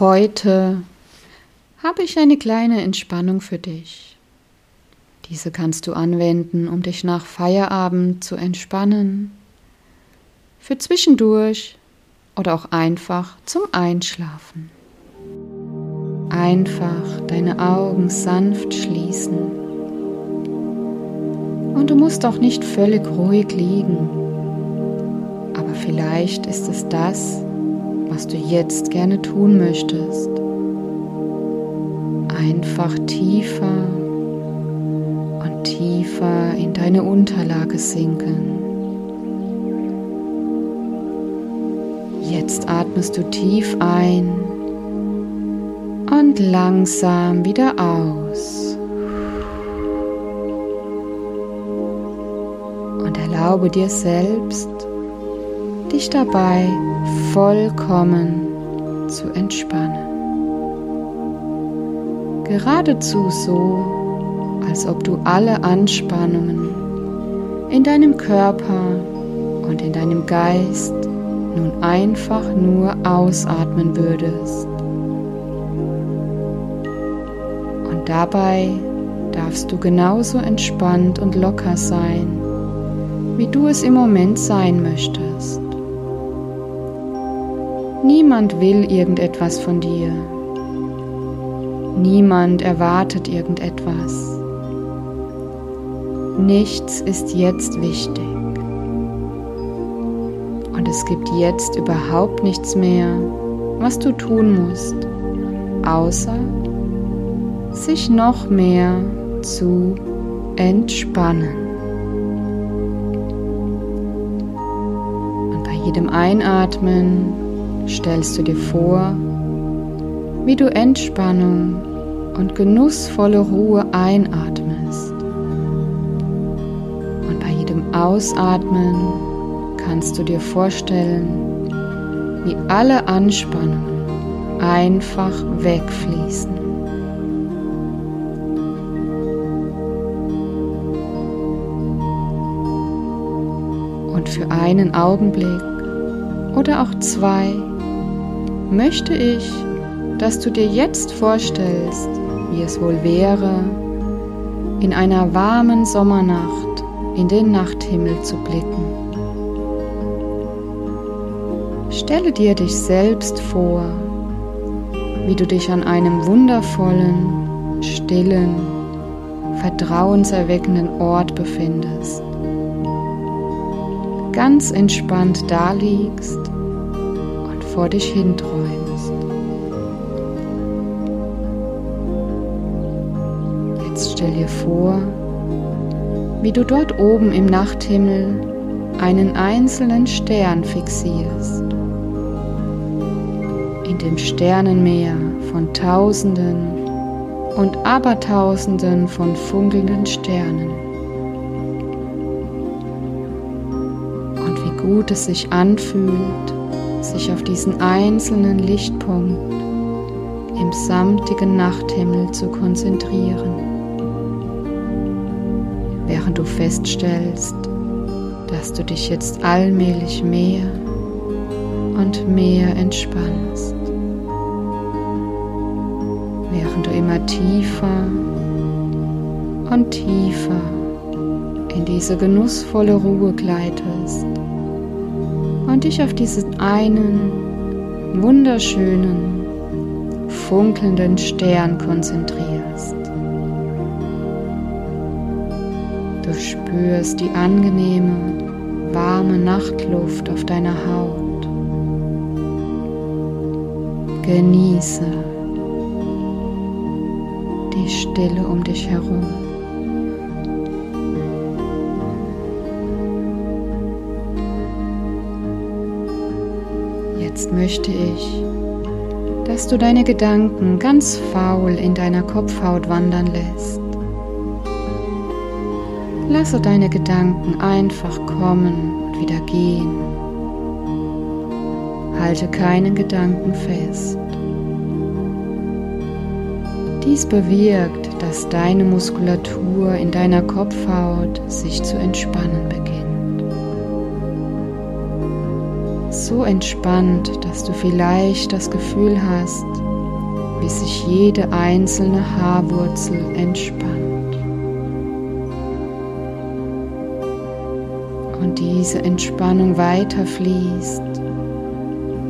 Heute habe ich eine kleine Entspannung für dich. Diese kannst du anwenden, um dich nach Feierabend zu entspannen, für zwischendurch oder auch einfach zum Einschlafen. Einfach deine Augen sanft schließen. Und du musst auch nicht völlig ruhig liegen. Aber vielleicht ist es das, was du jetzt gerne tun möchtest. Einfach tiefer und tiefer in deine Unterlage sinken. Jetzt atmest du tief ein und langsam wieder aus. Und erlaube dir selbst, dich dabei vollkommen zu entspannen. Geradezu so, als ob du alle Anspannungen in deinem Körper und in deinem Geist nun einfach nur ausatmen würdest. Und dabei darfst du genauso entspannt und locker sein, wie du es im Moment sein möchtest. Niemand will irgendetwas von dir. Niemand erwartet irgendetwas. Nichts ist jetzt wichtig. Und es gibt jetzt überhaupt nichts mehr, was du tun musst, außer sich noch mehr zu entspannen. Und bei jedem Einatmen stellst du dir vor, wie du Entspannung und genussvolle Ruhe einatmest. Und bei jedem Ausatmen kannst du dir vorstellen, wie alle Anspannungen einfach wegfließen. Und für einen Augenblick oder auch zwei möchte ich, dass du dir jetzt vorstellst, wie es wohl wäre, in einer warmen Sommernacht in den Nachthimmel zu blicken. Stelle dir dich selbst vor, wie du dich an einem wundervollen, stillen, vertrauenserweckenden Ort befindest. Ganz entspannt daliegst vor dich hinträumst. Jetzt stell dir vor, wie du dort oben im Nachthimmel einen einzelnen Stern fixierst. In dem Sternenmeer von Tausenden und Abertausenden von funkelnden Sternen. Und wie gut es sich anfühlt, sich auf diesen einzelnen Lichtpunkt im samtigen Nachthimmel zu konzentrieren, während du feststellst, dass du dich jetzt allmählich mehr und mehr entspannst, während du immer tiefer und tiefer in diese genussvolle Ruhe gleitest und dich auf diesen einen wunderschönen, funkelnden Stern konzentrierst. Du spürst die angenehme, warme Nachtluft auf deiner Haut. Genieße die Stille um dich herum. Jetzt möchte ich, dass du deine Gedanken ganz faul in deiner Kopfhaut wandern lässt. Lasse deine Gedanken einfach kommen und wieder gehen. Halte keinen Gedanken fest. Dies bewirkt, dass deine Muskulatur in deiner Kopfhaut sich zu entspannen beginnt. So entspannt, dass du vielleicht das Gefühl hast, wie sich jede einzelne Haarwurzel entspannt. Und diese Entspannung weiterfließt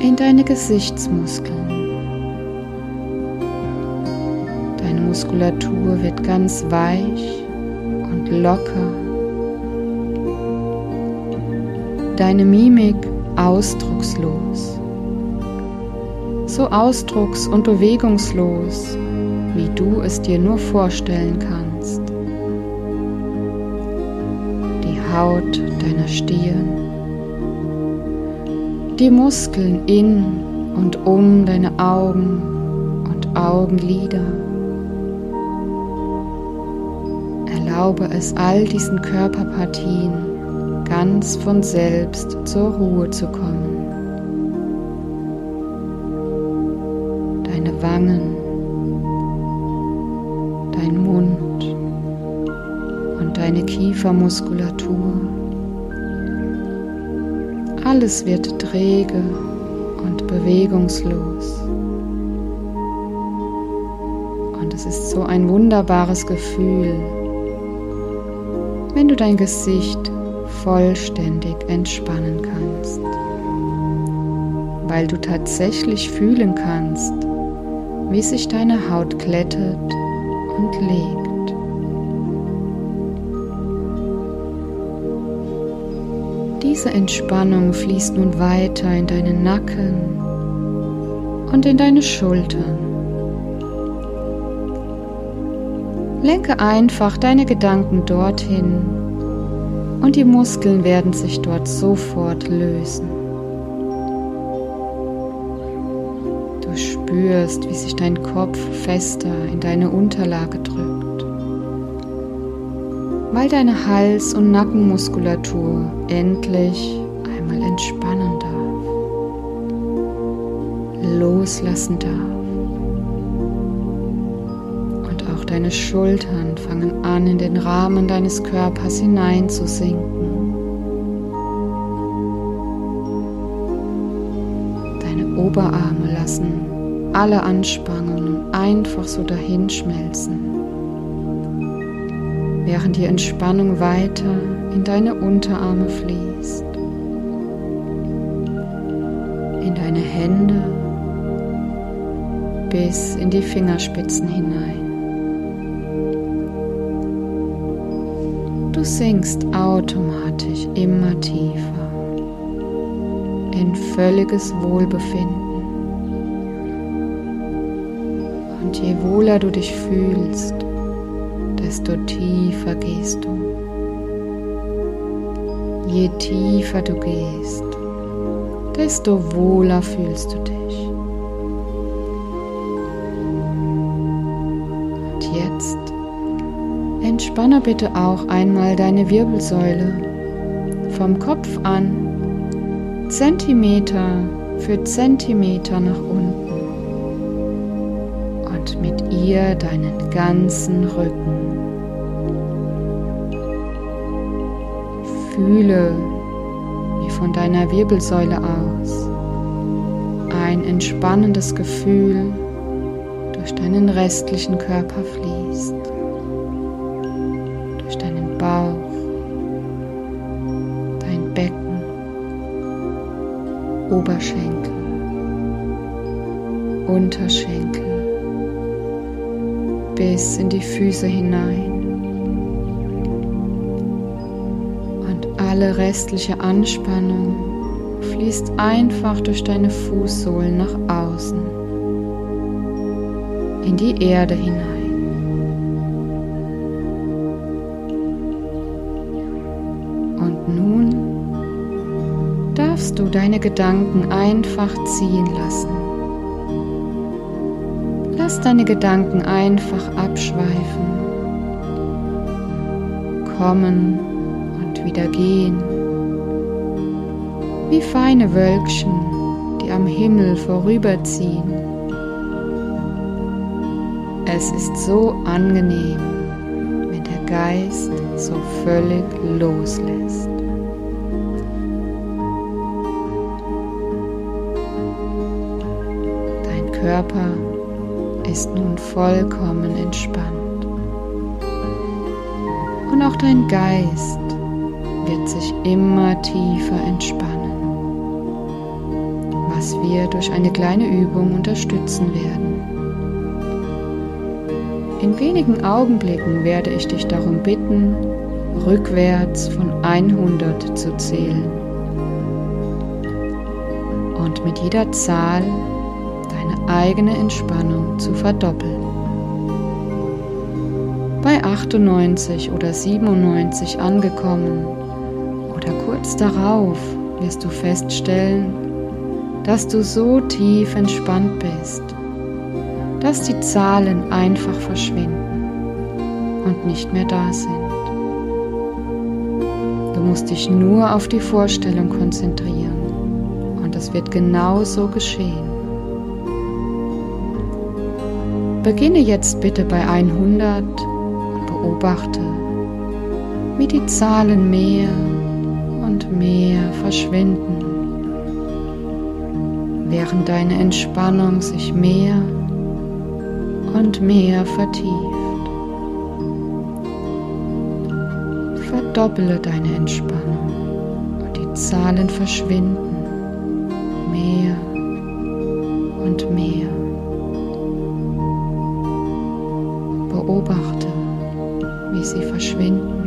in deine Gesichtsmuskeln. Deine Muskulatur wird ganz weich und locker. Deine Mimik ausdruckslos so ausdrucks- und bewegungslos, wie du es dir nur vorstellen kannst. Die Haut deiner Stirn, die Muskeln in und um deine Augen und Augenlider. Erlaube es all diesen Körperpartien ganz von selbst zur Ruhe zu kommen. Wangen, dein Mund und deine Kiefermuskulatur. Alles wird träge und bewegungslos. Und es ist so ein wunderbares Gefühl, wenn du dein Gesicht vollständig entspannen kannst, weil du tatsächlich fühlen kannst, wie sich deine Haut glättet und legt. Diese Entspannung fließt nun weiter in deinen Nacken und in deine Schultern. Lenke einfach deine Gedanken dorthin und die Muskeln werden sich dort sofort lösen. spürst, wie sich dein Kopf fester in deine Unterlage drückt, weil deine Hals- und Nackenmuskulatur endlich einmal entspannen darf, loslassen darf. Deine Schultern fangen an, in den Rahmen deines Körpers hineinzusinken. Deine Oberarme lassen alle Anspannungen einfach so dahinschmelzen, während die Entspannung weiter in deine Unterarme fließt, in deine Hände bis in die Fingerspitzen hinein. Du sinkst automatisch immer tiefer in völliges Wohlbefinden. Und je wohler du dich fühlst, desto tiefer gehst du. Je tiefer du gehst, desto wohler fühlst du dich. Entspanne bitte auch einmal deine Wirbelsäule vom Kopf an, Zentimeter für Zentimeter nach unten ihr deinen ganzen Rücken. Fühle, wie von deiner Wirbelsäule aus ein entspannendes Gefühl durch deinen restlichen Körper fließt, Oberschenkel, Unterschenkel bis in die Füße hinein. Und alle restliche Anspannung fließt einfach durch deine Fußsohlen nach außen, in die Erde hinein. Darfst du deine Gedanken einfach ziehen lassen. Lass deine Gedanken einfach abschweifen, kommen und wieder gehen, wie feine Wölkchen, die am Himmel vorüberziehen. Es ist so angenehm, wenn der Geist so völlig loslässt. Körper ist nun vollkommen entspannt. Und auch dein Geist wird sich immer tiefer entspannen, was wir durch eine kleine Übung unterstützen werden. In wenigen Augenblicken werde ich dich darum bitten, rückwärts von 100 zu zählen. Und mit jeder Zahl eigene Entspannung zu verdoppeln. Bei 98 oder 97 angekommen oder kurz darauf wirst du feststellen, dass du so tief entspannt bist, dass die Zahlen einfach verschwinden und nicht mehr da sind. Du musst dich nur auf die Vorstellung konzentrieren und es wird genauso geschehen. Beginne jetzt bitte bei 100 und beobachte, wie die Zahlen mehr und mehr verschwinden, während deine Entspannung sich mehr und mehr vertieft. Verdoppele deine Entspannung und die Zahlen verschwinden Beobachte, wie sie verschwinden.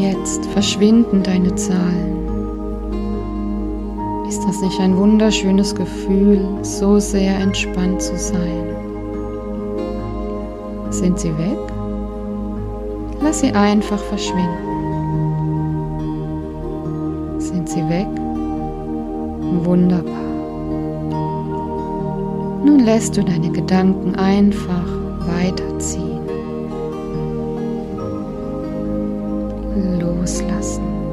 Jetzt verschwinden deine Zahlen. Ist das nicht ein wunderschönes Gefühl, so sehr entspannt zu sein? Sind sie weg? Lass sie einfach verschwinden. Sind sie weg? Wunderbar. Nun lässt du deine Gedanken einfach weiterziehen. Loslassen.